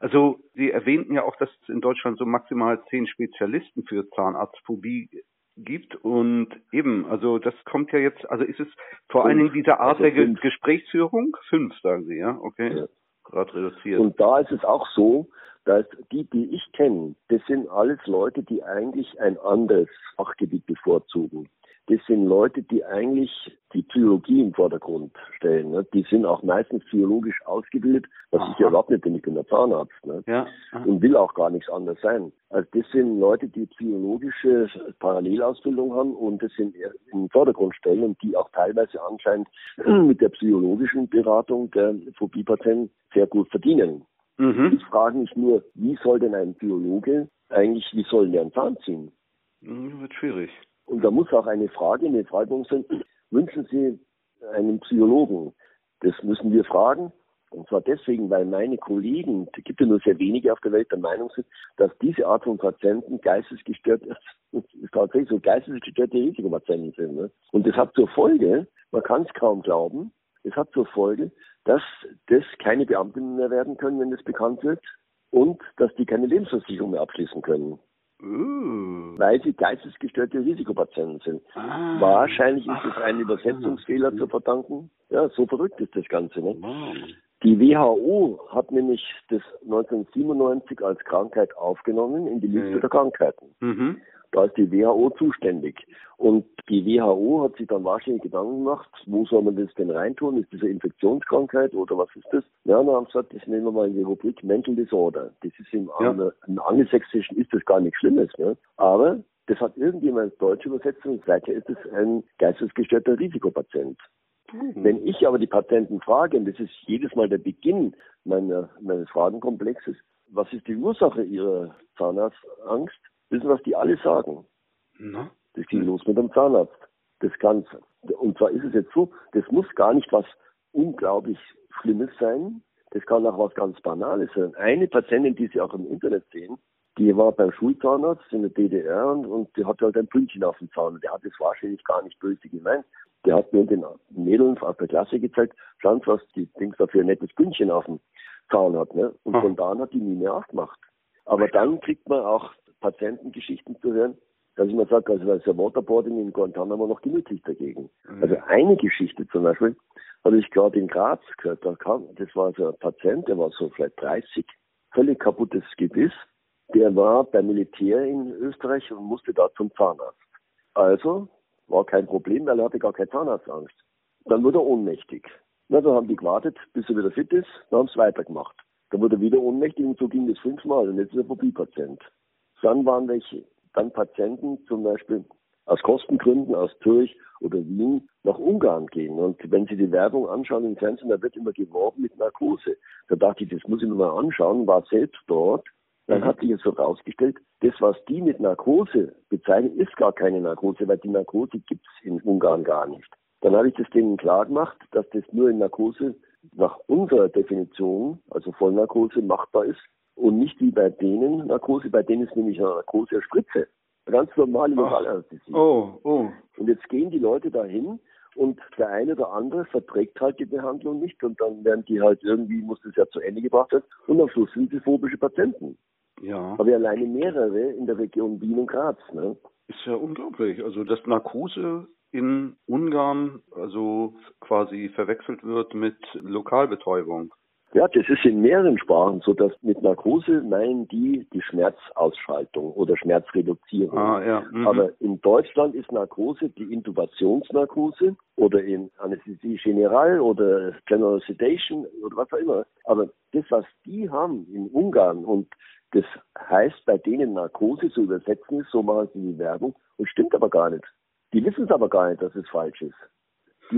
Also Sie erwähnten ja auch, dass es in Deutschland so maximal zehn Spezialisten für Zahnarztphobie gibt und eben, also das kommt ja jetzt, also ist es vor fünf. allen Dingen diese Art also der Gesprächsführung? Fünf, sagen Sie, ja? Okay. Ja. Gerade reduziert. Und da ist es auch so, dass die, die ich kenne, das sind alles Leute, die eigentlich ein anderes Fachgebiet bevorzugen das sind Leute, die eigentlich die Psychologie im Vordergrund stellen. Ne? Die sind auch meistens psychologisch ausgebildet, was Aha. ich ja überhaupt nicht bin, ich bin der Zahnarzt. Ne? Ja. Und will auch gar nichts anderes sein. Also das sind Leute, die psychologische Parallelausbildung haben und das sind im Vordergrund stellen und die auch teilweise anscheinend mit der psychologischen Beratung der Phobie-Patienten sehr gut verdienen. Mhm. Ich frage mich nur, wie soll denn ein Psychologe eigentlich, wie soll der einen Zahn ziehen? Das hm, wird schwierig. Und da muss auch eine Frage, eine Frage sein, wünschen Sie einen Psychologen? Das müssen wir fragen. Und zwar deswegen, weil meine Kollegen, es gibt ja nur sehr wenige auf der Welt, der Meinung sind, dass diese Art von Patienten geistesgestört, ist tatsächlich so geistesgestörte Risikopatienten sind. Ne? Und das hat zur Folge, man kann es kaum glauben, es hat zur Folge, dass das keine Beamtinnen mehr werden können, wenn das bekannt wird, und dass die keine Lebensversicherung mehr abschließen können. Uh. Weil sie geistesgestörte Risikopatienten sind. Ah. Wahrscheinlich ist es ein Übersetzungsfehler ah. zu verdanken. Ja, so verrückt ist das Ganze. Ne? Wow. Die WHO hat nämlich das 1997 als Krankheit aufgenommen in die Liste mhm. der Krankheiten. Mhm. Da ist die WHO zuständig. Und die WHO hat sich dann wahrscheinlich Gedanken gemacht, wo soll man das denn reintun? Ist das eine Infektionskrankheit oder was ist das? Ja, dann haben sie gesagt, das nehmen wir mal in die Rubrik Mental Disorder. Das ist im, ja. im Angelsächsischen ist das gar nichts Schlimmes. Ne? Aber das hat irgendjemand ins Deutsche übersetzt und seither ist es ein geistesgestörter Risikopatient. Mhm. Wenn ich aber die Patienten frage, und das ist jedes Mal der Beginn meiner, meines Fragenkomplexes, was ist die Ursache ihrer Zahnarztangst? Wissen, was die alle sagen? Na? Das ging los mit dem Zahnarzt. Das Ganze. Und zwar ist es jetzt so, das muss gar nicht was unglaublich Schlimmes sein. Das kann auch was ganz Banales sein. Eine Patientin, die Sie auch im Internet sehen, die war beim Schulzahnarzt in der DDR und, und die hatte halt ein Pünktchen auf dem Zahn. Der hat das wahrscheinlich gar nicht böse gemeint. Der hat mir den Mädeln aus der Klasse gezeigt, schauen was die Dings da für ein nettes Pünktchen auf dem Zahn hat. Ne? Und von da an hat die nie mehr aufgemacht. Aber dann kriegt man auch Patientengeschichten zu hören, dass ich mir sage, also da ist ja Waterboarding in Guantanamo noch gemütlich dagegen. Mhm. Also eine Geschichte zum Beispiel, habe ich gerade in Graz gehört, da kam, das war so ein Patient, der war so vielleicht 30, völlig kaputtes Gebiss, der war beim Militär in Österreich und musste da zum Zahnarzt. Also war kein Problem, weil er hatte gar keine Zahnarztangst. Dann wurde er ohnmächtig. Na, dann haben die gewartet, bis er wieder fit ist, dann haben sie weitergemacht. Dann wurde er wieder ohnmächtig und so ging das fünfmal und jetzt ist er Phobie-Patient. Dann waren welche, dann Patienten zum Beispiel aus Kostengründen aus Zürich oder Wien nach Ungarn gehen. Und wenn Sie die Werbung anschauen im Fernsehen, da wird immer geworben mit Narkose. Da dachte ich, das muss ich mir mal anschauen, war selbst dort. Dann mhm. hat sich jetzt so rausgestellt, das, was die mit Narkose bezeichnen, ist gar keine Narkose, weil die Narkose gibt's in Ungarn gar nicht. Dann habe ich das denen klar gemacht, dass das nur in Narkose nach unserer Definition, also Vollnarkose, machbar ist und nicht wie bei denen Narkose. Bei denen ist nämlich eine Narkose eine Spritze. Ganz normale Lokalanästhesie. Oh, oh. Und jetzt gehen die Leute dahin und der eine oder andere verträgt halt die Behandlung nicht und dann werden die halt irgendwie, muss das ja zu Ende gebracht werden und am Schluss sind sie phobische Patienten. Ja. Aber alleine mehrere in der Region Wien und Graz. Ne? Ist ja unglaublich. Also dass Narkose in Ungarn also quasi verwechselt wird mit Lokalbetäubung. Ja, das ist in mehreren Sprachen so, dass mit Narkose meinen die die Schmerzausschaltung oder Schmerzreduzierung. Ah, ja. Mhm. Aber in Deutschland ist Narkose die Intubationsnarkose oder in Anästhesie General oder General Sedation oder was auch immer. Aber das, was die haben in Ungarn und das heißt bei denen Narkose zu übersetzen ist, so machen sie die Werbung und stimmt aber gar nicht. Die wissen es aber gar nicht, dass es falsch ist.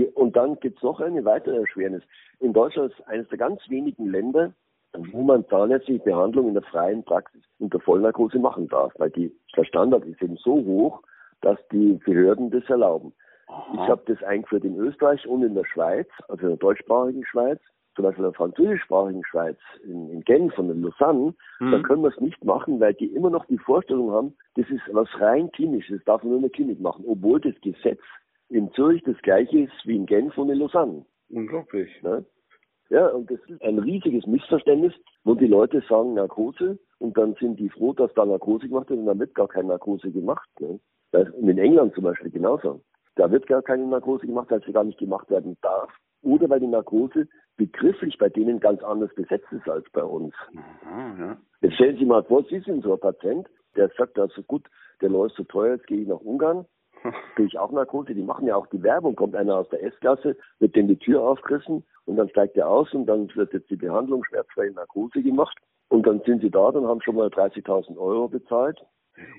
Und dann gibt es noch eine weitere Erschwernis. In Deutschland ist eines der ganz wenigen Länder, wo man zahnärztliche Behandlung in der freien Praxis unter Vollnarkose machen darf, weil die, der Standard ist eben so hoch, dass die Behörden das erlauben. Aha. Ich habe das eingeführt in Österreich und in der Schweiz, also in der deutschsprachigen Schweiz, zum Beispiel in der französischsprachigen Schweiz, in, in Genf und in Lausanne, hm. da können wir es nicht machen, weil die immer noch die Vorstellung haben, das ist was rein klinisches, das darf man nur in der Klinik machen, obwohl das Gesetz in Zürich das gleiche ist wie in Genf und in Lausanne. Unglaublich. Ne? Ja, und das ist ein riesiges Missverständnis, wo die Leute sagen Narkose und dann sind die froh, dass da Narkose gemacht wird und dann wird gar keine Narkose gemacht. Ne? Und in England zum Beispiel genauso. Da wird gar keine Narkose gemacht, weil sie gar nicht gemacht werden darf. Oder weil die Narkose begrifflich bei denen ganz anders besetzt ist als bei uns. Aha, ja. Jetzt stellen Sie mal vor, Sie sind so ein Patient, der sagt also gut, der ist zu teuer, jetzt gehe ich nach Ungarn kriege ich auch Narkose. Die machen ja auch die Werbung. Kommt einer aus der S-Klasse, wird dem die Tür aufgerissen und dann steigt er aus und dann wird jetzt die Behandlung schmerzfreie Narkose gemacht. Und dann sind sie da, dann haben schon mal 30.000 Euro bezahlt.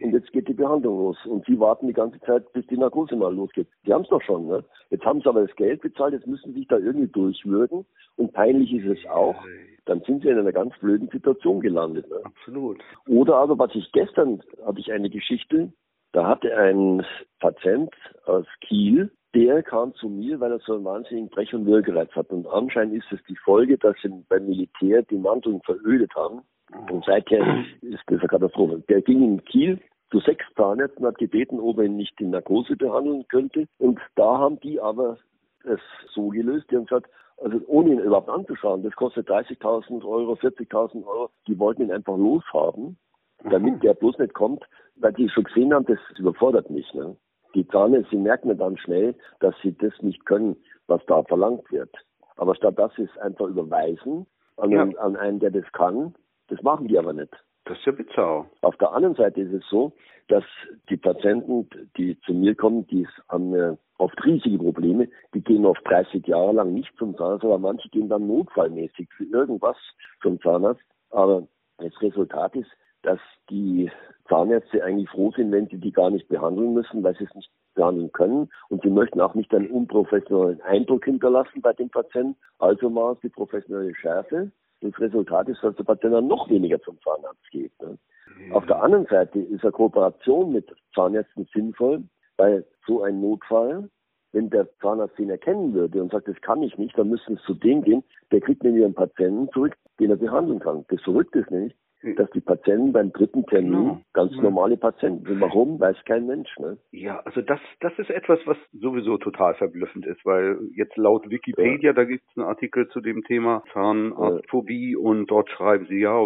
Und jetzt geht die Behandlung los. Und sie warten die ganze Zeit, bis die Narkose mal losgeht. Die haben es doch schon. Ne? Jetzt haben sie aber das Geld bezahlt, jetzt müssen sie sich da irgendwie durchwürgen. Und peinlich ist es auch. Dann sind sie in einer ganz blöden Situation gelandet. Ne? Absolut. Oder aber, was ich gestern, hatte ich eine Geschichte, da hatte ein Patient aus Kiel, der kam zu mir, weil er so einen wahnsinnigen Brech- und Würgereiz hat. Und anscheinend ist es die Folge, dass sie beim Militär die Mandeln verödet haben. Und seither ist das eine Katastrophe. Der ging in Kiel zu sechs Zahnärzten, hat gebeten, ob er ihn nicht in Narkose behandeln könnte. Und da haben die aber es so gelöst, die haben gesagt, also ohne ihn überhaupt anzuschauen, das kostet 30.000 Euro, 40.000 Euro, die wollten ihn einfach loshaben damit der bloß nicht kommt, weil die schon gesehen haben, das überfordert mich. Ne? Die Zahnärzte merken dann schnell, dass sie das nicht können, was da verlangt wird. Aber statt dass sie es einfach überweisen an, ja. einen, an einen, der das kann, das machen die aber nicht. Das ist ja bizarr. Auf der anderen Seite ist es so, dass die Patienten, die zu mir kommen, die haben äh, oft riesige Probleme, die gehen oft 30 Jahre lang nicht zum Zahnarzt, aber manche gehen dann notfallmäßig für irgendwas zum Zahnarzt. Aber das Resultat ist, dass die Zahnärzte eigentlich froh sind, wenn sie die gar nicht behandeln müssen, weil sie es nicht behandeln können. Und sie möchten auch nicht einen unprofessionellen Eindruck hinterlassen bei den Patienten. Also machen sie die professionelle Schärfe. Das Resultat ist, dass der Patient dann noch weniger zum Zahnarzt geht. Ne? Mhm. Auf der anderen Seite ist eine Kooperation mit Zahnärzten sinnvoll, weil so ein Notfall, wenn der Zahnarzt den erkennen würde und sagt, das kann ich nicht, dann müssen es zu dem gehen, der kriegt nämlich einen Patienten zurück, den er behandeln kann. Das Verrückte ist hm. Dass die Patienten beim dritten Termin genau. ganz ja. normale Patienten sind. Warum, weiß kein Mensch. Ne? Ja, also das, das ist etwas, was sowieso total verblüffend ist, weil jetzt laut Wikipedia, ja. da gibt es einen Artikel zu dem Thema Zahnarztphobie ja. und dort schreiben sie ja,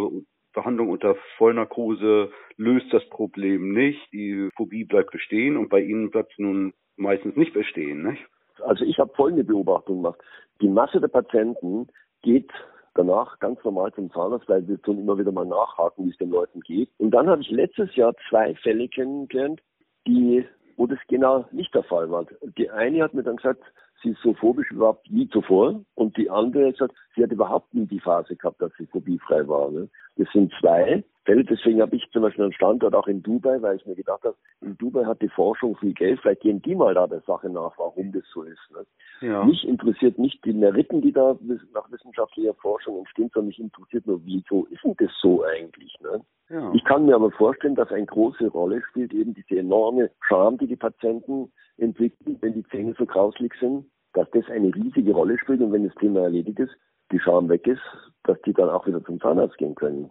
Behandlung unter Vollnarkose löst das Problem nicht, die Phobie bleibt bestehen und bei ihnen bleibt es nun meistens nicht bestehen. Nicht? Also ich habe folgende Beobachtung gemacht. Die Masse der Patienten geht danach ganz normal zum Zahnarzt, weil wir tun immer wieder mal nachhaken, wie es den Leuten geht. Und dann habe ich letztes Jahr zwei Fälle kennengelernt, die, wo das genau nicht der Fall war. Die eine hat mir dann gesagt, sie ist so phobisch überhaupt nie zuvor. Und die andere hat gesagt, sie hat überhaupt nie die Phase gehabt, dass sie phobiefrei war. Ne? Das sind zwei. Fälle. Deswegen habe ich zum Beispiel einen Standort auch in Dubai, weil ich mir gedacht habe, in Dubai hat die Forschung viel Geld, vielleicht gehen die mal da der Sache nach, warum das so ist. Ne? Ja. Mich interessiert nicht die Meriten, die da nach wissenschaftlicher Forschung entstehen, sondern mich interessiert nur, wieso ist denn das so eigentlich? Ne? Ja. Ich kann mir aber vorstellen, dass eine große Rolle spielt eben diese enorme Scham, die die Patienten entwickeln, wenn die Zähne so grauslig sind dass das eine riesige Rolle spielt und wenn das Thema erledigt ist, die Scham weg ist, dass die dann auch wieder zum Zahnarzt gehen können.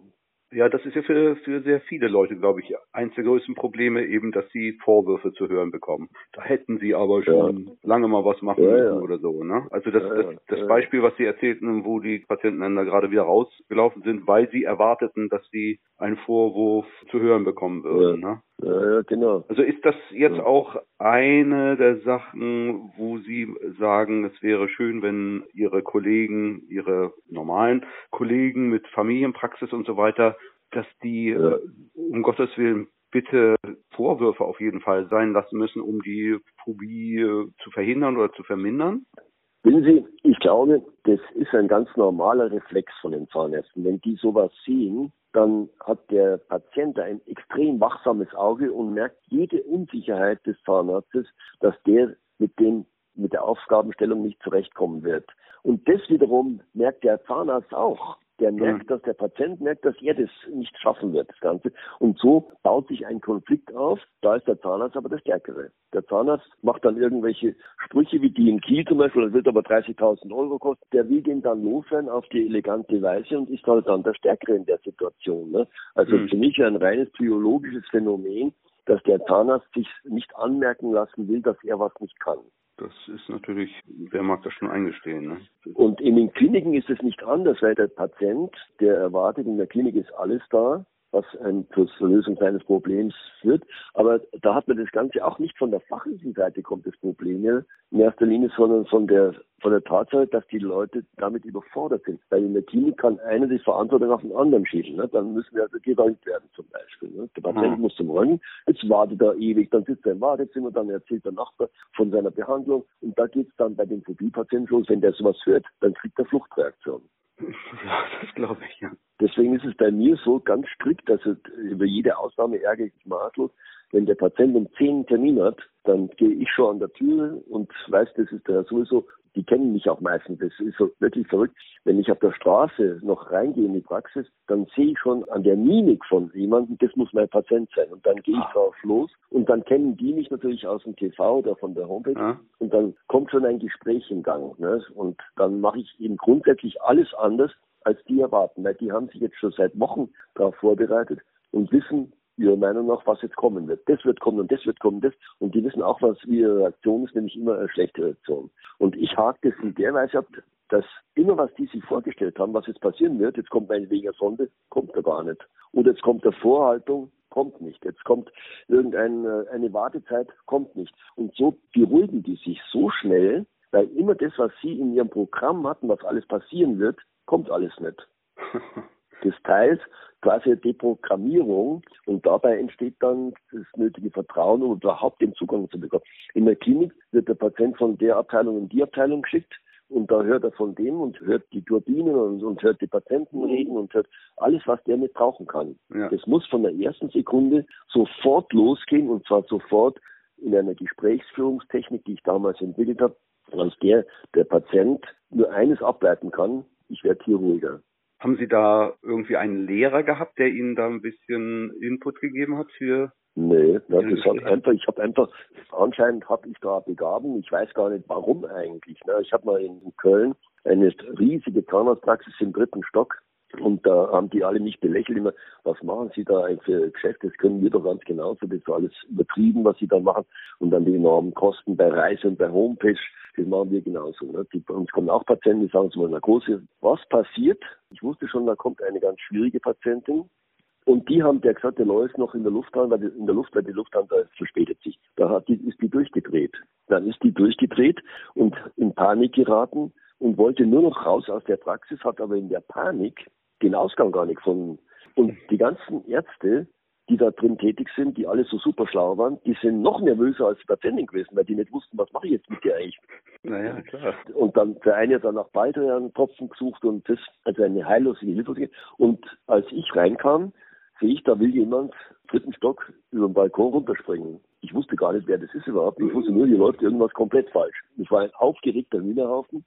Ja, das ist ja für, für sehr viele Leute, glaube ich, eins der größten Probleme eben, dass sie Vorwürfe zu hören bekommen. Da hätten sie aber schon ja. lange mal was machen ja, müssen ja. oder so, ne? Also das, das, das Beispiel, was Sie erzählten, wo die Patienten dann da gerade wieder rausgelaufen sind, weil sie erwarteten, dass sie einen Vorwurf zu hören bekommen würden, ne? Ja, genau. Also ist das jetzt auch eine der Sachen, wo Sie sagen, es wäre schön, wenn Ihre Kollegen, Ihre normalen Kollegen mit Familienpraxis und so weiter, dass die ja. äh, um Gottes Willen bitte Vorwürfe auf jeden Fall sein lassen müssen, um die Phobie äh, zu verhindern oder zu vermindern? Wissen Sie, ich glaube, das ist ein ganz normaler Reflex von den Zahnärzten. Wenn die sowas sehen, dann hat der Patient ein extrem wachsames Auge und merkt jede Unsicherheit des Zahnarztes, dass der mit dem mit der Aufgabenstellung nicht zurechtkommen wird. Und das wiederum merkt der Zahnarzt auch der merkt, dass der Patient merkt, dass er das nicht schaffen wird, das Ganze. Und so baut sich ein Konflikt auf. Da ist der Zahnarzt aber der Stärkere. Der Zahnarzt macht dann irgendwelche Sprüche wie die in Kiel zum Beispiel, das wird aber 30.000 Euro kosten. Der will den dann loswerden auf die elegante Weise und ist halt dann der Stärkere in der Situation. Ne? Also mhm. für mich ein reines psychologisches Phänomen, dass der Zahnarzt sich nicht anmerken lassen will, dass er was nicht kann. Das ist natürlich, wer mag das schon eingestehen. Ne? Und in den Kliniken ist es nicht anders, weil der Patient, der erwartet, in der Klinik ist alles da, was ein, zur Lösung seines Problems führt. Aber da hat man das Ganze auch nicht von der fachlichen Seite kommt das Problem ja in erster Linie, sondern von der von der Tatsache, dass die Leute damit überfordert sind. Weil in der Klinik kann einer die Verantwortung auf den anderen schieben. Ne? Dann müssen wir also gerönt werden zum Beispiel. Ne? Der Patient mhm. muss zum Röntgen, jetzt wartet er ewig, dann sitzt er im Wartezimmer, dann erzählt der Nachbar von seiner Behandlung und da geht es dann bei den Phobie-Patienten los. Wenn der sowas hört, dann kriegt er Fluchtreaktion. Ja, das glaube ich, ja. Deswegen ist es bei mir so ganz strikt, also über jede Ausnahme ärgere ich mich maßlos. Wenn der Patient um zehn Termin hat, dann gehe ich schon an der Tür und weiß, das ist der sowieso die kennen mich auch meistens. Das ist so wirklich verrückt. Wenn ich auf der Straße noch reingehe in die Praxis, dann sehe ich schon an der Mimik von jemandem, das muss mein Patient sein. Und dann gehe ich ah. drauf los und dann kennen die mich natürlich aus dem TV oder von der Homepage ah. und dann kommt schon ein Gespräch in Gang. Ne? Und dann mache ich eben grundsätzlich alles anders, als die erwarten, weil die haben sich jetzt schon seit Wochen darauf vorbereitet und wissen, ihrer Meinung nach, was jetzt kommen wird. Das wird kommen und das wird kommen, das. Und die wissen auch, was ihre Reaktion ist, nämlich immer eine schlechte Reaktion. Und ich hake das in der Weise ab, dass immer was die sich vorgestellt haben, was jetzt passieren wird, jetzt kommt meinetwegen eine Sonde, kommt da gar nicht. Oder jetzt kommt eine Vorhaltung, kommt nicht. Jetzt kommt irgendeine eine Wartezeit, kommt nicht. Und so beruhigen die sich so schnell, weil immer das, was sie in ihrem Programm hatten, was alles passieren wird, kommt alles nicht. des Teils quasi Deprogrammierung und dabei entsteht dann das nötige Vertrauen, um überhaupt den Zugang zu bekommen. In der Klinik wird der Patient von der Abteilung in die Abteilung geschickt und da hört er von dem und hört die Turbinen und, und hört die Patienten mhm. reden und hört alles, was der mit brauchen kann. Ja. Das muss von der ersten Sekunde sofort losgehen und zwar sofort in einer Gesprächsführungstechnik, die ich damals entwickelt habe, aus der der Patient nur eines ableiten kann, ich werde hier ruhiger. Haben Sie da irgendwie einen Lehrer gehabt, der Ihnen da ein bisschen Input gegeben hat für Nee, ja, das hat einfach, ich habe einfach, anscheinend habe ich da Begabung, ich weiß gar nicht warum eigentlich. Ne? Ich habe mal in Köln eine riesige Zahnarztpraxis im dritten Stock und da haben die alle mich belächelt immer, was machen Sie da für Geschäfte? Das können wir doch ganz genauso, das ist alles übertrieben, was Sie da machen. Und dann die enormen Kosten bei Reise und bei Homepage, das machen wir genauso. Ne? Die, bei uns kommen auch Patienten, die sagen zu meiner Große, was passiert? Ich wusste schon, da kommt eine ganz schwierige Patientin. Und die haben der gesagt, der läuft noch in der Lufthansa, weil die, in der Luft, weil die Lufthansa verspätet sich. Da hat die, ist die durchgedreht. Dann ist die durchgedreht und in Panik geraten und wollte nur noch raus aus der Praxis, hat aber in der Panik den Ausgang gar nicht gefunden. Und die ganzen Ärzte, die da drin tätig sind, die alle so super schlau waren, die sind noch nervöser als die Patienten gewesen, weil die nicht wussten, was mache ich jetzt mit dir eigentlich. Naja, klar. Und dann der eine hat dann nach Baldrian Tropfen gesucht und das, also eine heillose Hilfe. Und als ich reinkam, sehe ich, da will jemand dritten Stock über den Balkon runterspringen. Ich wusste gar nicht, wer das ist überhaupt. Ich wusste nur, hier läuft irgendwas komplett falsch. Ich war ein aufgeregter Hühnerhaufen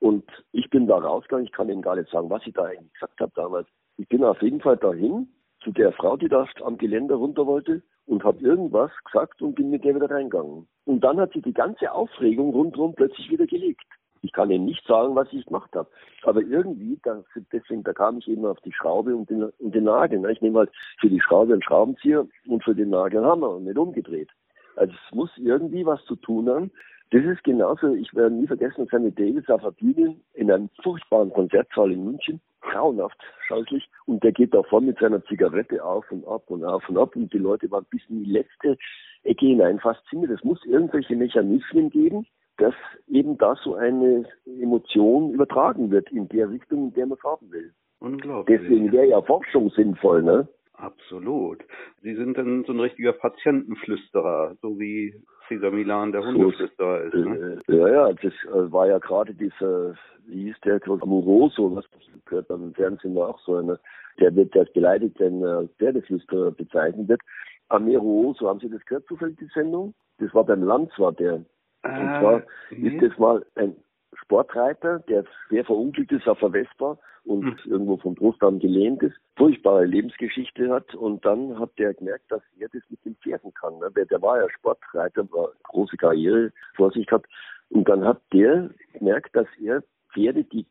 und ich bin da rausgegangen. Ich kann Ihnen gar nicht sagen, was ich da eigentlich gesagt habe damals. Ich bin auf jeden Fall dahin zu der Frau, die da am Geländer runter wollte und habe irgendwas gesagt und bin mit der wieder reingegangen. Und dann hat sie die ganze Aufregung rundherum plötzlich wieder gelegt. Ich kann Ihnen nicht sagen, was ich gemacht habe. Aber irgendwie, das, deswegen, da kam ich eben auf die Schraube und den, und den Nagel. Ne? Ich nehme halt für die Schraube einen Schraubenzieher und für den Nagel einen Hammer und nicht umgedreht. Also es muss irgendwie was zu tun haben. Das ist genauso, ich werde nie vergessen, Sammy Davis auf der Bühne in einem furchtbaren Konzertsaal in München, grauenhaft scheußlich, und der geht da vorne mit seiner Zigarette auf und ab und auf und ab und die Leute waren bis in die letzte Ecke hinein fasziniert. Es muss irgendwelche Mechanismen geben, dass eben da so eine Emotion übertragen wird in der Richtung, in der man es haben will. Unglaublich. Deswegen wäre ja Forschung sinnvoll, ne? Absolut. Sie sind dann so ein richtiger Patientenflüsterer, so wie Cesar Milan der Hundeflüsterer ist. Ne? Äh, ja, ja, das äh, war ja gerade dieser, wie hieß der, Amoroso, was gehört dann im Fernsehen auch so eine, der wird als beleidigten äh, Pferdeflüsterer bezeichnet wird. Amoroso, haben Sie das gehört zufällig, die Sendung? Das war beim Lanz, war der. Und äh, zwar nee. ist das mal ein Sportreiter, der schwer verunglückt ist auf der Vespa und hm. irgendwo vom Brustdarm gelähmt ist, furchtbare Lebensgeschichte hat und dann hat der gemerkt, dass er das mit den Pferden kann. Ne? Der, der war ja Sportreiter, war große Karriere vor sich gehabt und dann hat der gemerkt, dass er Pferde, die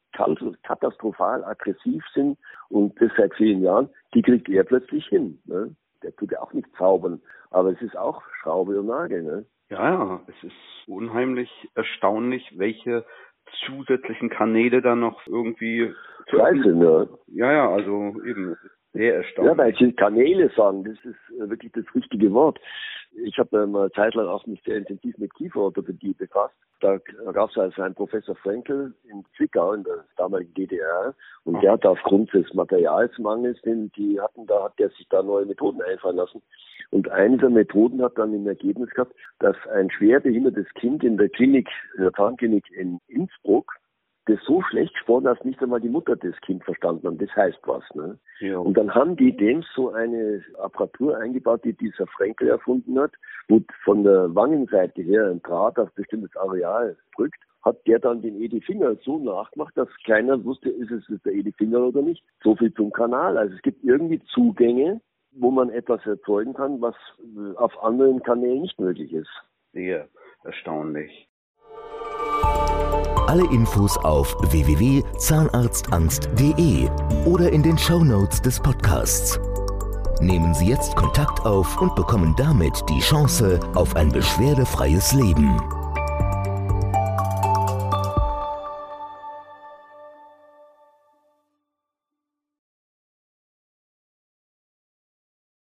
katastrophal aggressiv sind und das seit vielen Jahren, die kriegt er plötzlich hin. Ne? Der tut ja auch nicht zaubern, aber es ist auch Schraube und Nagel. Ne? Ja, ja, es ist unheimlich erstaunlich, welche zusätzlichen Kanäle dann noch irgendwie Scheiße, ja. Ja, ja, also eben, sehr erstaunlich. Ja, weil Sie Kanäle sagen, das ist wirklich das richtige Wort. Ich habe eine Zeit lang auch mich sehr intensiv mit Kieferorthopädie befasst. Da gab es also einen Professor Frenkel in Zwickau, in der damaligen DDR, und der hat aufgrund des Materialsmangels, den die hatten, da hat der sich da neue Methoden einfallen lassen. Und eine der Methoden hat dann im Ergebnis gehabt, dass ein schwer behindertes Kind in der Klinik, in der Zahnklinik in Innsbruck, das so schlecht gesprochen, dass nicht einmal die Mutter das Kind verstanden hat. Das heißt was. Ne? Ja. Und dann haben die dem so eine Apparatur eingebaut, die dieser Frenkel erfunden hat, wo von der Wangenseite her ein Draht auf bestimmtes Areal drückt hat der dann den Edi Finger so nachgemacht, dass keiner wusste, ist es der Edi Finger oder nicht. So viel zum Kanal. Also es gibt irgendwie Zugänge, wo man etwas erzeugen kann, was auf anderen Kanälen nicht möglich ist. Sehr erstaunlich. Alle Infos auf www.zahnarztangst.de oder in den Show Notes des Podcasts. Nehmen Sie jetzt Kontakt auf und bekommen damit die Chance auf ein beschwerdefreies Leben.